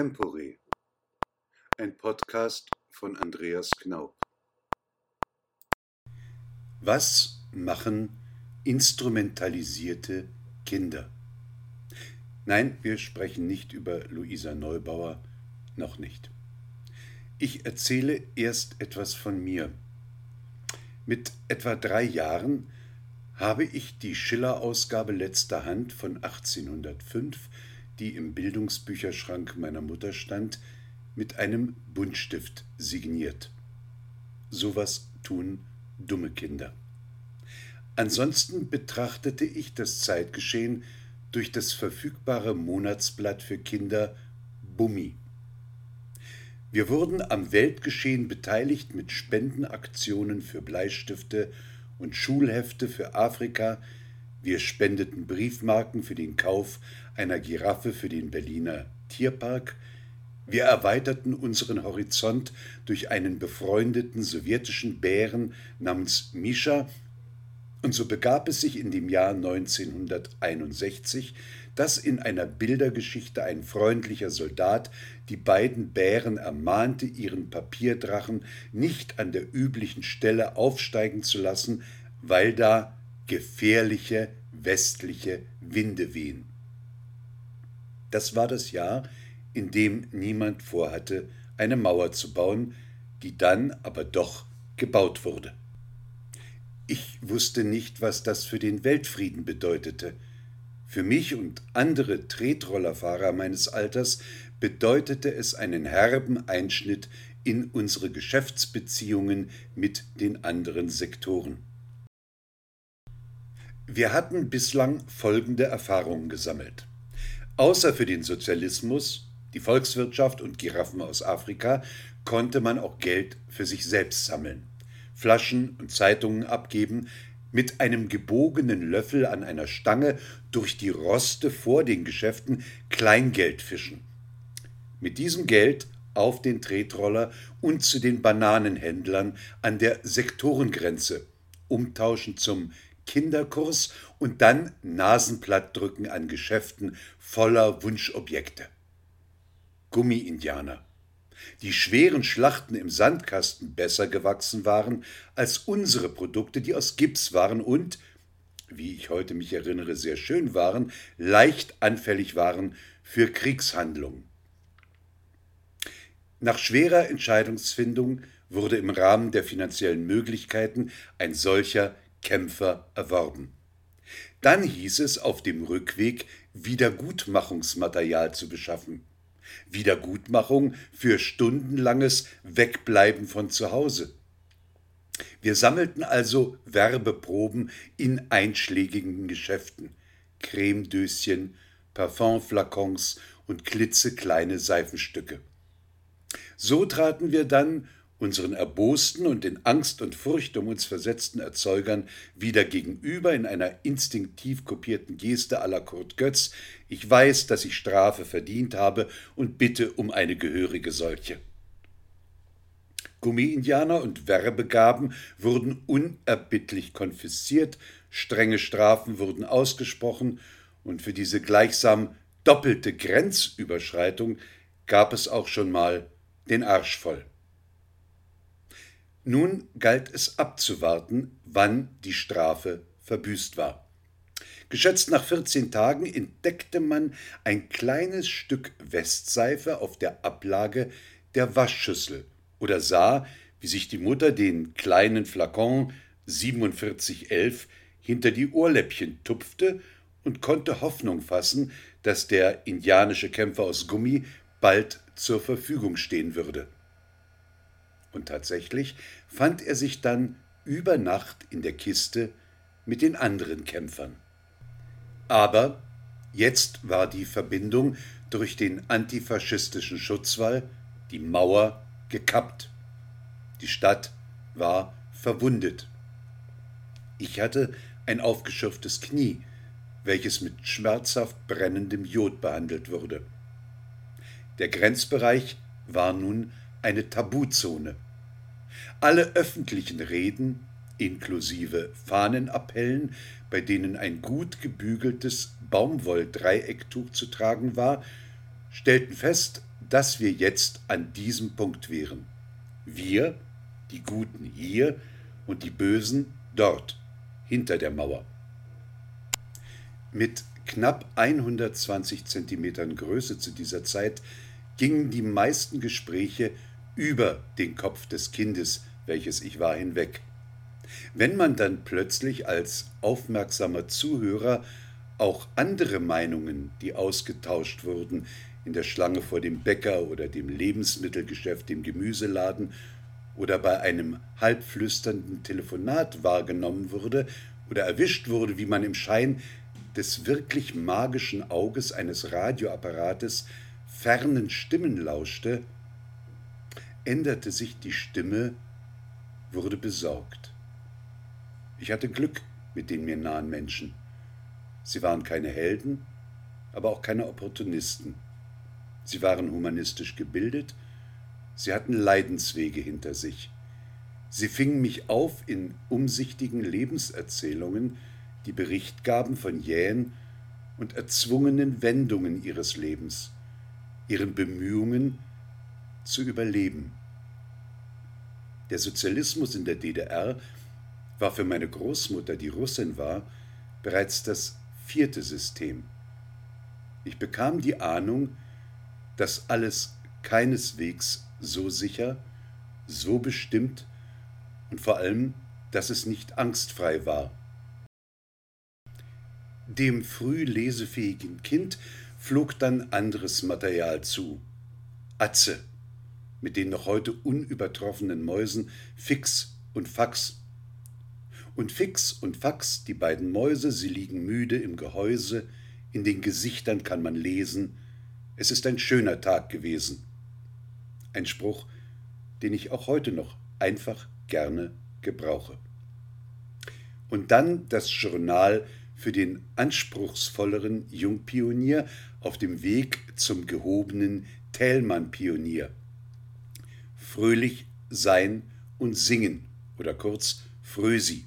Extempore, ein Podcast von Andreas Knaub. Was machen instrumentalisierte Kinder? Nein, wir sprechen nicht über Luisa Neubauer, noch nicht. Ich erzähle erst etwas von mir. Mit etwa drei Jahren habe ich die Schiller-Ausgabe letzter Hand von 1805, die im Bildungsbücherschrank meiner Mutter stand, mit einem Buntstift signiert. Sowas tun dumme Kinder. Ansonsten betrachtete ich das Zeitgeschehen durch das verfügbare Monatsblatt für Kinder Bummi. Wir wurden am Weltgeschehen beteiligt mit Spendenaktionen für Bleistifte und Schulhefte für Afrika. Wir spendeten Briefmarken für den Kauf einer Giraffe für den Berliner Tierpark. Wir erweiterten unseren Horizont durch einen befreundeten sowjetischen Bären namens Mischa. Und so begab es sich in dem Jahr 1961, dass in einer Bildergeschichte ein freundlicher Soldat die beiden Bären ermahnte, ihren Papierdrachen nicht an der üblichen Stelle aufsteigen zu lassen, weil da gefährliche westliche Winde wehen. Das war das Jahr, in dem niemand vorhatte, eine Mauer zu bauen, die dann aber doch gebaut wurde. Ich wusste nicht, was das für den Weltfrieden bedeutete. Für mich und andere Tretrollerfahrer meines Alters bedeutete es einen herben Einschnitt in unsere Geschäftsbeziehungen mit den anderen Sektoren. Wir hatten bislang folgende Erfahrungen gesammelt. Außer für den Sozialismus, die Volkswirtschaft und Giraffen aus Afrika konnte man auch Geld für sich selbst sammeln, Flaschen und Zeitungen abgeben, mit einem gebogenen Löffel an einer Stange durch die Roste vor den Geschäften Kleingeld fischen. Mit diesem Geld auf den Tretroller und zu den Bananenhändlern an der Sektorengrenze, umtauschen zum Kinderkurs und dann Nasenplattdrücken an Geschäften voller Wunschobjekte. Gummi-Indianer, die schweren Schlachten im Sandkasten besser gewachsen waren als unsere Produkte, die aus Gips waren und, wie ich heute mich erinnere, sehr schön waren, leicht anfällig waren für Kriegshandlungen. Nach schwerer Entscheidungsfindung wurde im Rahmen der finanziellen Möglichkeiten ein solcher Kämpfer erworben. Dann hieß es auf dem Rückweg, Wiedergutmachungsmaterial zu beschaffen. Wiedergutmachung für stundenlanges Wegbleiben von zu Hause. Wir sammelten also Werbeproben in einschlägigen Geschäften, Cremedöschen, Parfumflakons und klitzekleine Seifenstücke. So traten wir dann unseren erbosten und in Angst und Furcht um uns versetzten Erzeugern wieder gegenüber in einer instinktiv kopierten Geste la Kurt Götz, ich weiß, dass ich Strafe verdient habe und bitte um eine gehörige solche. Gummi-Indianer und Werbegaben wurden unerbittlich konfisziert, strenge Strafen wurden ausgesprochen und für diese gleichsam doppelte Grenzüberschreitung gab es auch schon mal den Arsch voll. Nun galt es abzuwarten, wann die Strafe verbüßt war. Geschätzt nach 14 Tagen entdeckte man ein kleines Stück Westseife auf der Ablage der Waschschüssel oder sah, wie sich die Mutter den kleinen Flakon 4711 hinter die Ohrläppchen tupfte und konnte Hoffnung fassen, dass der indianische Kämpfer aus Gummi bald zur Verfügung stehen würde. Und tatsächlich fand er sich dann über Nacht in der Kiste mit den anderen Kämpfern. Aber jetzt war die Verbindung durch den antifaschistischen Schutzwall, die Mauer, gekappt. Die Stadt war verwundet. Ich hatte ein aufgeschürftes Knie, welches mit schmerzhaft brennendem Jod behandelt wurde. Der Grenzbereich war nun eine Tabuzone. Alle öffentlichen Reden, inklusive Fahnenappellen, bei denen ein gut gebügeltes Baumwolldreiecktuch zu tragen war, stellten fest, dass wir jetzt an diesem Punkt wären. Wir, die Guten hier und die Bösen dort, hinter der Mauer. Mit knapp 120 Zentimetern Größe zu dieser Zeit gingen die meisten Gespräche über den Kopf des Kindes, welches ich war, hinweg. Wenn man dann plötzlich als aufmerksamer Zuhörer auch andere Meinungen, die ausgetauscht wurden, in der Schlange vor dem Bäcker oder dem Lebensmittelgeschäft, dem Gemüseladen oder bei einem halbflüsternden Telefonat wahrgenommen wurde oder erwischt wurde, wie man im Schein des wirklich magischen Auges eines Radioapparates fernen Stimmen lauschte, änderte sich die Stimme, wurde besorgt. Ich hatte Glück mit den mir nahen Menschen. Sie waren keine Helden, aber auch keine Opportunisten. Sie waren humanistisch gebildet, sie hatten Leidenswege hinter sich. Sie fingen mich auf in umsichtigen Lebenserzählungen, die Bericht gaben von jähen und erzwungenen Wendungen ihres Lebens, ihren Bemühungen zu überleben. Der Sozialismus in der DDR war für meine Großmutter, die Russin war, bereits das vierte System. Ich bekam die Ahnung, dass alles keineswegs so sicher, so bestimmt und vor allem, dass es nicht angstfrei war. Dem früh lesefähigen Kind flog dann anderes Material zu. Atze, mit den noch heute unübertroffenen Mäusen Fix und Fax. Und Fix und Fax, die beiden Mäuse, sie liegen müde im Gehäuse, in den Gesichtern kann man lesen, es ist ein schöner Tag gewesen. Ein Spruch, den ich auch heute noch einfach gerne gebrauche. Und dann das Journal für den anspruchsvolleren Jungpionier auf dem Weg zum gehobenen Thälmann-Pionier. Fröhlich sein und singen oder kurz Frösi.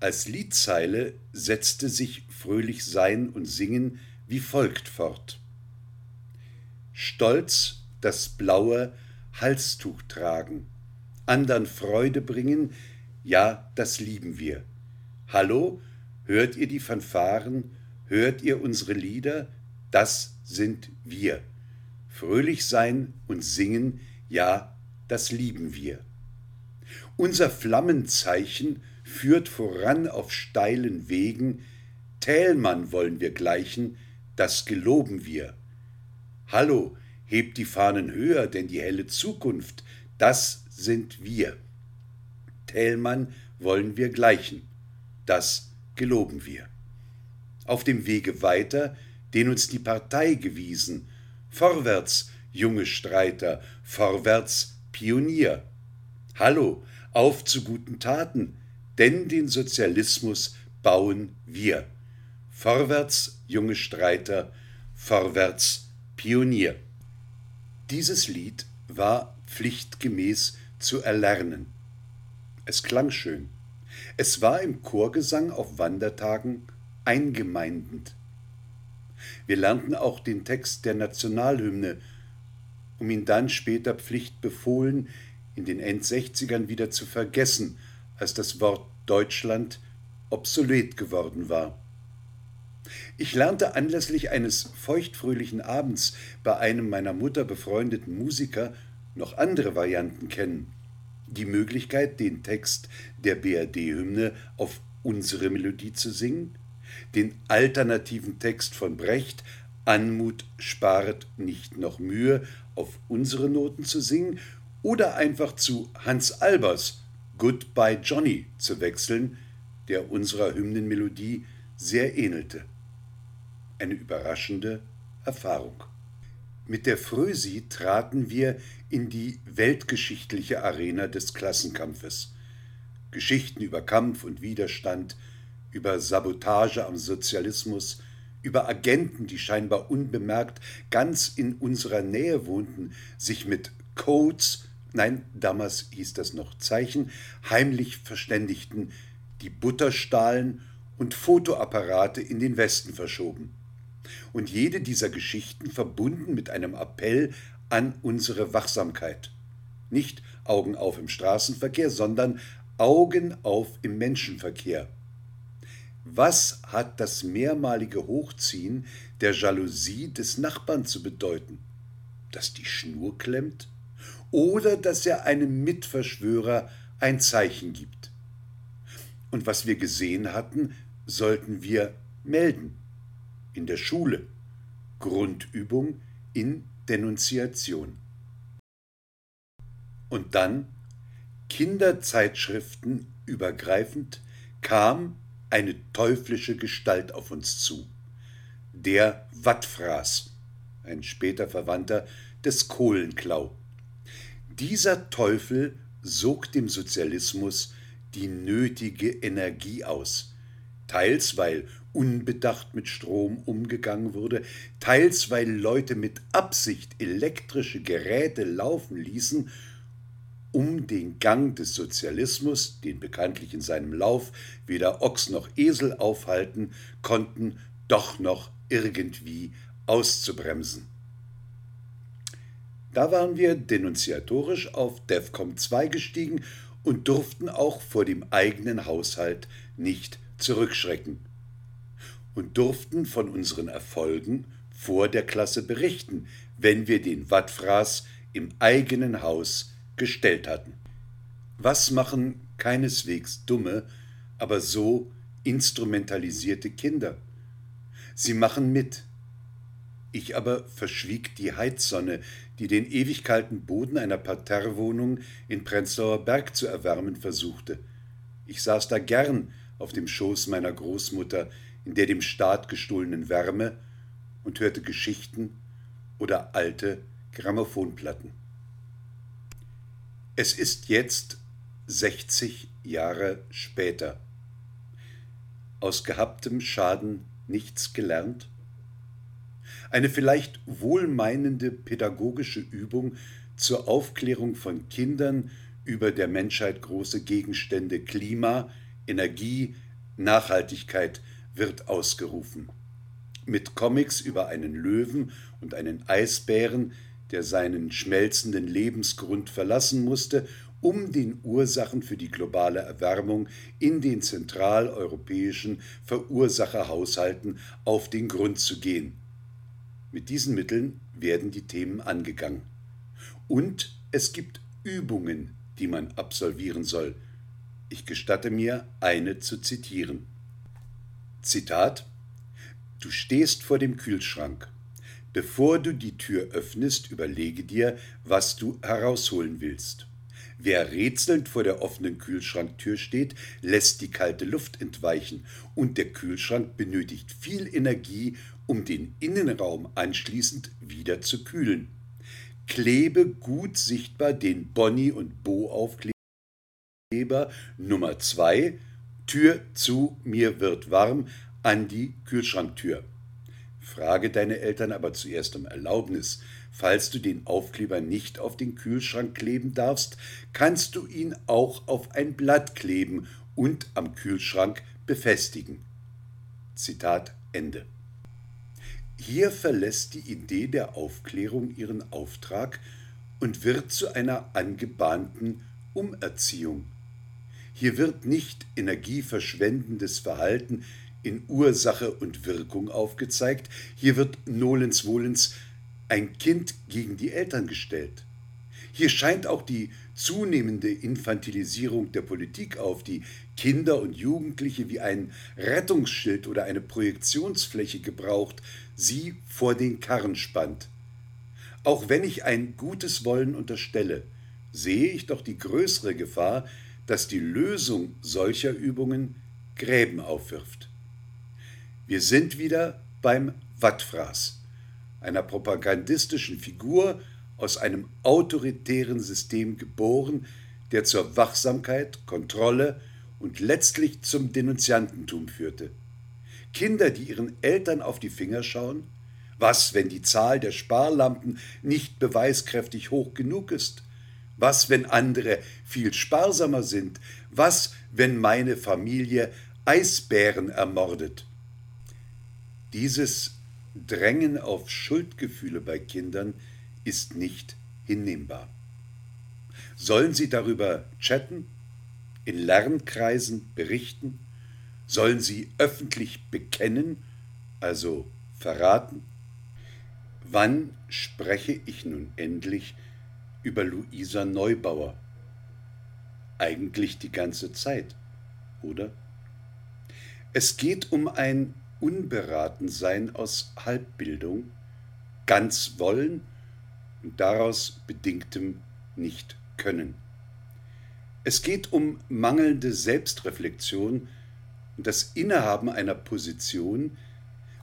Als Liedzeile setzte sich Fröhlich sein und singen wie folgt fort. Stolz das blaue Halstuch tragen, andern Freude bringen, ja, das lieben wir. Hallo, hört ihr die Fanfaren, hört ihr unsere Lieder, das sind wir. Fröhlich sein und singen, ja, das lieben wir. Unser Flammenzeichen führt voran auf steilen Wegen, Thälmann wollen wir gleichen, das geloben wir. Hallo, hebt die Fahnen höher, denn die helle Zukunft, das sind wir. Thälmann wollen wir gleichen, das geloben wir. Auf dem Wege weiter, den uns die Partei gewiesen, vorwärts, junge Streiter, vorwärts, Pionier. Hallo, auf zu guten Taten, denn den Sozialismus bauen wir. Vorwärts, junge Streiter, vorwärts, Pionier. Dieses Lied war pflichtgemäß zu erlernen. Es klang schön. Es war im Chorgesang auf Wandertagen eingemeindend. Wir lernten auch den Text der Nationalhymne, um ihn dann später pflichtbefohlen in den Endsechzigern wieder zu vergessen, als das Wort Deutschland obsolet geworden war. Ich lernte anlässlich eines feuchtfröhlichen Abends bei einem meiner Mutter befreundeten Musiker noch andere Varianten kennen. Die Möglichkeit, den Text der BRD-Hymne auf unsere Melodie zu singen, den alternativen Text von Brecht, Anmut sparet nicht noch Mühe, auf unsere Noten zu singen oder einfach zu Hans Albers Goodbye Johnny zu wechseln, der unserer Hymnenmelodie sehr ähnelte eine überraschende Erfahrung. Mit der Frösi traten wir in die weltgeschichtliche Arena des Klassenkampfes. Geschichten über Kampf und Widerstand, über Sabotage am Sozialismus, über Agenten, die scheinbar unbemerkt ganz in unserer Nähe wohnten, sich mit Codes, nein, damals hieß das noch Zeichen, heimlich verständigten, die Butter stahlen und Fotoapparate in den Westen verschoben. Und jede dieser Geschichten verbunden mit einem Appell an unsere Wachsamkeit. Nicht Augen auf im Straßenverkehr, sondern Augen auf im Menschenverkehr. Was hat das mehrmalige Hochziehen der Jalousie des Nachbarn zu bedeuten? Dass die Schnur klemmt? Oder dass er einem Mitverschwörer ein Zeichen gibt? Und was wir gesehen hatten, sollten wir melden. In der Schule. Grundübung in Denunziation. Und dann, Kinderzeitschriften übergreifend, kam eine teuflische Gestalt auf uns zu. Der Wattfraß, ein später Verwandter des Kohlenklau. Dieser Teufel sog dem Sozialismus die nötige Energie aus, teils weil unbedacht mit Strom umgegangen wurde, teils weil Leute mit Absicht elektrische Geräte laufen ließen um den Gang des Sozialismus, den bekanntlich in seinem Lauf weder Ochs noch Esel aufhalten konnten, doch noch irgendwie auszubremsen. Da waren wir denunziatorisch auf DEFCOM 2 gestiegen und durften auch vor dem eigenen Haushalt nicht zurückschrecken und durften von unseren Erfolgen vor der Klasse berichten, wenn wir den Wattfraß im eigenen Haus gestellt hatten. Was machen keineswegs dumme, aber so instrumentalisierte Kinder? Sie machen mit. Ich aber verschwieg die Heizsonne, die den ewig kalten Boden einer Parterrewohnung in Prenzlauer Berg zu erwärmen versuchte. Ich saß da gern auf dem Schoß meiner Großmutter, in der dem Staat gestohlenen Wärme, und hörte Geschichten oder alte Grammophonplatten. Es ist jetzt 60 Jahre später. Aus gehabtem Schaden nichts gelernt? Eine vielleicht wohlmeinende pädagogische Übung zur Aufklärung von Kindern über der Menschheit große Gegenstände Klima, Energie, Nachhaltigkeit wird ausgerufen. Mit Comics über einen Löwen und einen Eisbären der seinen schmelzenden Lebensgrund verlassen musste, um den Ursachen für die globale Erwärmung in den zentraleuropäischen Verursacherhaushalten auf den Grund zu gehen. Mit diesen Mitteln werden die Themen angegangen. Und es gibt Übungen, die man absolvieren soll. Ich gestatte mir, eine zu zitieren. Zitat Du stehst vor dem Kühlschrank. Bevor du die Tür öffnest, überlege dir, was du herausholen willst. Wer rätselnd vor der offenen Kühlschranktür steht, lässt die kalte Luft entweichen und der Kühlschrank benötigt viel Energie, um den Innenraum anschließend wieder zu kühlen. Klebe gut sichtbar den Bonnie und Bo Aufkleber Nummer 2 Tür zu, mir wird warm an die Kühlschranktür. Frage deine Eltern aber zuerst um Erlaubnis. Falls du den Aufkleber nicht auf den Kühlschrank kleben darfst, kannst du ihn auch auf ein Blatt kleben und am Kühlschrank befestigen. Zitat Ende. Hier verlässt die Idee der Aufklärung ihren Auftrag und wird zu einer angebahnten Umerziehung. Hier wird nicht energieverschwendendes Verhalten in Ursache und Wirkung aufgezeigt. Hier wird nolens wohlens ein Kind gegen die Eltern gestellt. Hier scheint auch die zunehmende Infantilisierung der Politik auf, die Kinder und Jugendliche wie ein Rettungsschild oder eine Projektionsfläche gebraucht, sie vor den Karren spannt. Auch wenn ich ein gutes Wollen unterstelle, sehe ich doch die größere Gefahr, dass die Lösung solcher Übungen Gräben aufwirft. Wir sind wieder beim Wattfraß, einer propagandistischen Figur aus einem autoritären System geboren, der zur Wachsamkeit, Kontrolle und letztlich zum Denunziantentum führte. Kinder, die ihren Eltern auf die Finger schauen? Was, wenn die Zahl der Sparlampen nicht beweiskräftig hoch genug ist? Was, wenn andere viel sparsamer sind? Was, wenn meine Familie Eisbären ermordet? Dieses Drängen auf Schuldgefühle bei Kindern ist nicht hinnehmbar. Sollen sie darüber chatten, in Lernkreisen berichten? Sollen sie öffentlich bekennen, also verraten? Wann spreche ich nun endlich über Luisa Neubauer? Eigentlich die ganze Zeit, oder? Es geht um ein Unberatensein aus Halbbildung, ganz wollen und daraus bedingtem nicht können. Es geht um mangelnde Selbstreflexion und das Innehaben einer Position,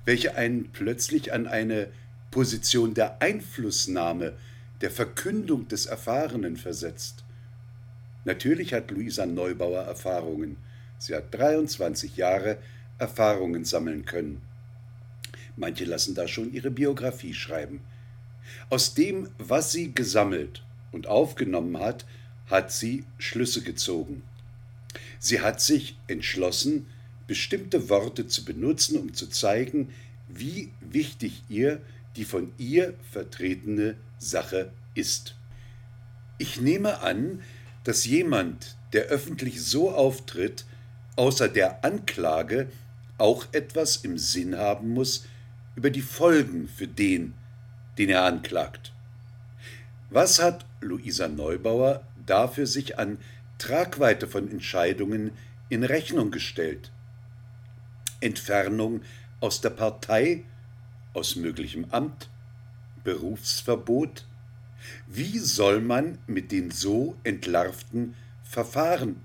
welche einen plötzlich an eine Position der Einflussnahme, der Verkündung des Erfahrenen versetzt. Natürlich hat Luisa Neubauer Erfahrungen. Sie hat 23 Jahre Erfahrungen sammeln können. Manche lassen da schon ihre Biografie schreiben. Aus dem, was sie gesammelt und aufgenommen hat, hat sie Schlüsse gezogen. Sie hat sich entschlossen, bestimmte Worte zu benutzen, um zu zeigen, wie wichtig ihr die von ihr vertretene Sache ist. Ich nehme an, dass jemand, der öffentlich so auftritt, außer der Anklage auch etwas im Sinn haben muss über die Folgen für den, den er anklagt. Was hat Luisa Neubauer dafür sich an Tragweite von Entscheidungen in Rechnung gestellt? Entfernung aus der Partei, aus möglichem Amt, Berufsverbot? Wie soll man mit den so entlarvten verfahren?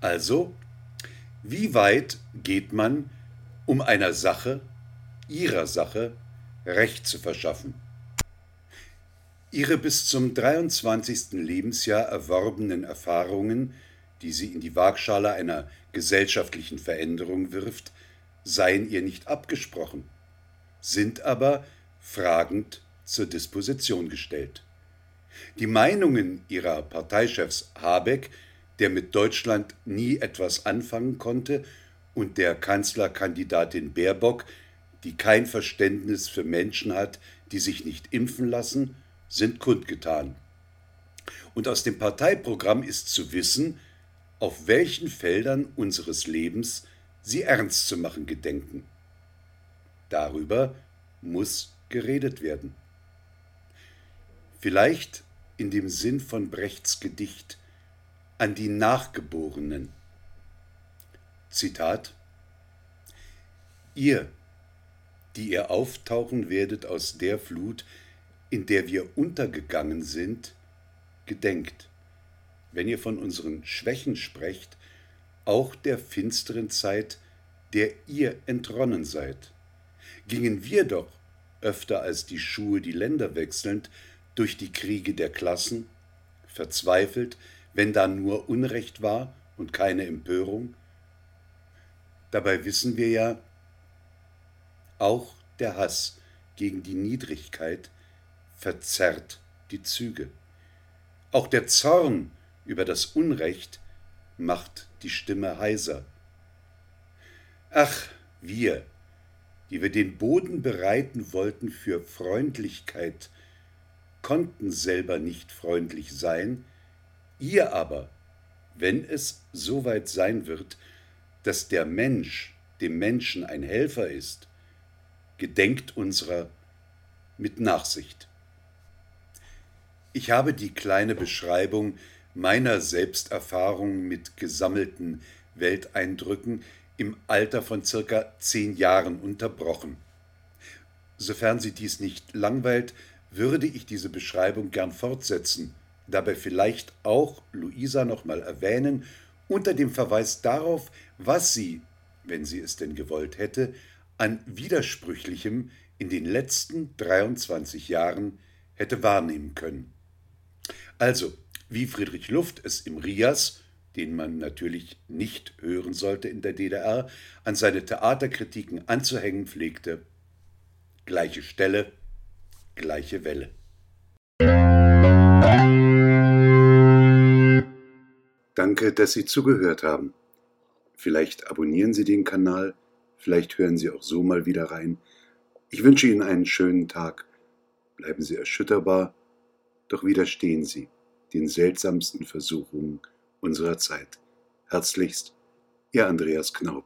Also, wie weit geht man, um einer Sache, ihrer Sache, Recht zu verschaffen? Ihre bis zum 23. Lebensjahr erworbenen Erfahrungen, die sie in die Waagschale einer gesellschaftlichen Veränderung wirft, seien ihr nicht abgesprochen, sind aber fragend zur Disposition gestellt. Die Meinungen ihrer Parteichefs Habeck, der mit Deutschland nie etwas anfangen konnte, und der Kanzlerkandidatin Baerbock, die kein Verständnis für Menschen hat, die sich nicht impfen lassen, sind kundgetan. Und aus dem Parteiprogramm ist zu wissen, auf welchen Feldern unseres Lebens sie ernst zu machen gedenken. Darüber muss geredet werden. Vielleicht in dem Sinn von Brechts Gedicht an die Nachgeborenen. Zitat Ihr, die ihr auftauchen werdet aus der Flut, in der wir untergegangen sind, gedenkt, wenn ihr von unseren Schwächen sprecht, auch der finsteren Zeit, der ihr entronnen seid. Gingen wir doch, öfter als die Schuhe die Länder wechselnd, durch die Kriege der Klassen, verzweifelt, wenn da nur Unrecht war und keine Empörung? Dabei wissen wir ja, auch der Hass gegen die Niedrigkeit verzerrt die Züge. Auch der Zorn über das Unrecht macht die Stimme heiser. Ach, wir, die wir den Boden bereiten wollten für Freundlichkeit, konnten selber nicht freundlich sein, ihr aber, wenn es soweit sein wird, dass der Mensch dem Menschen ein Helfer ist, gedenkt unserer mit Nachsicht. Ich habe die kleine Beschreibung meiner Selbsterfahrung mit gesammelten Welteindrücken im Alter von circa zehn Jahren unterbrochen. Sofern Sie dies nicht langweilt, würde ich diese Beschreibung gern fortsetzen, dabei vielleicht auch Luisa nochmal erwähnen, unter dem Verweis darauf, was sie, wenn sie es denn gewollt hätte, an Widersprüchlichem in den letzten 23 Jahren hätte wahrnehmen können. Also, wie Friedrich Luft es im Rias, den man natürlich nicht hören sollte in der DDR, an seine Theaterkritiken anzuhängen pflegte. Gleiche Stelle, gleiche Welle. Danke, dass Sie zugehört haben. Vielleicht abonnieren Sie den Kanal, vielleicht hören Sie auch so mal wieder rein. Ich wünsche Ihnen einen schönen Tag. Bleiben Sie erschütterbar, doch widerstehen Sie den seltsamsten Versuchungen unserer Zeit. Herzlichst, Ihr Andreas Knaub.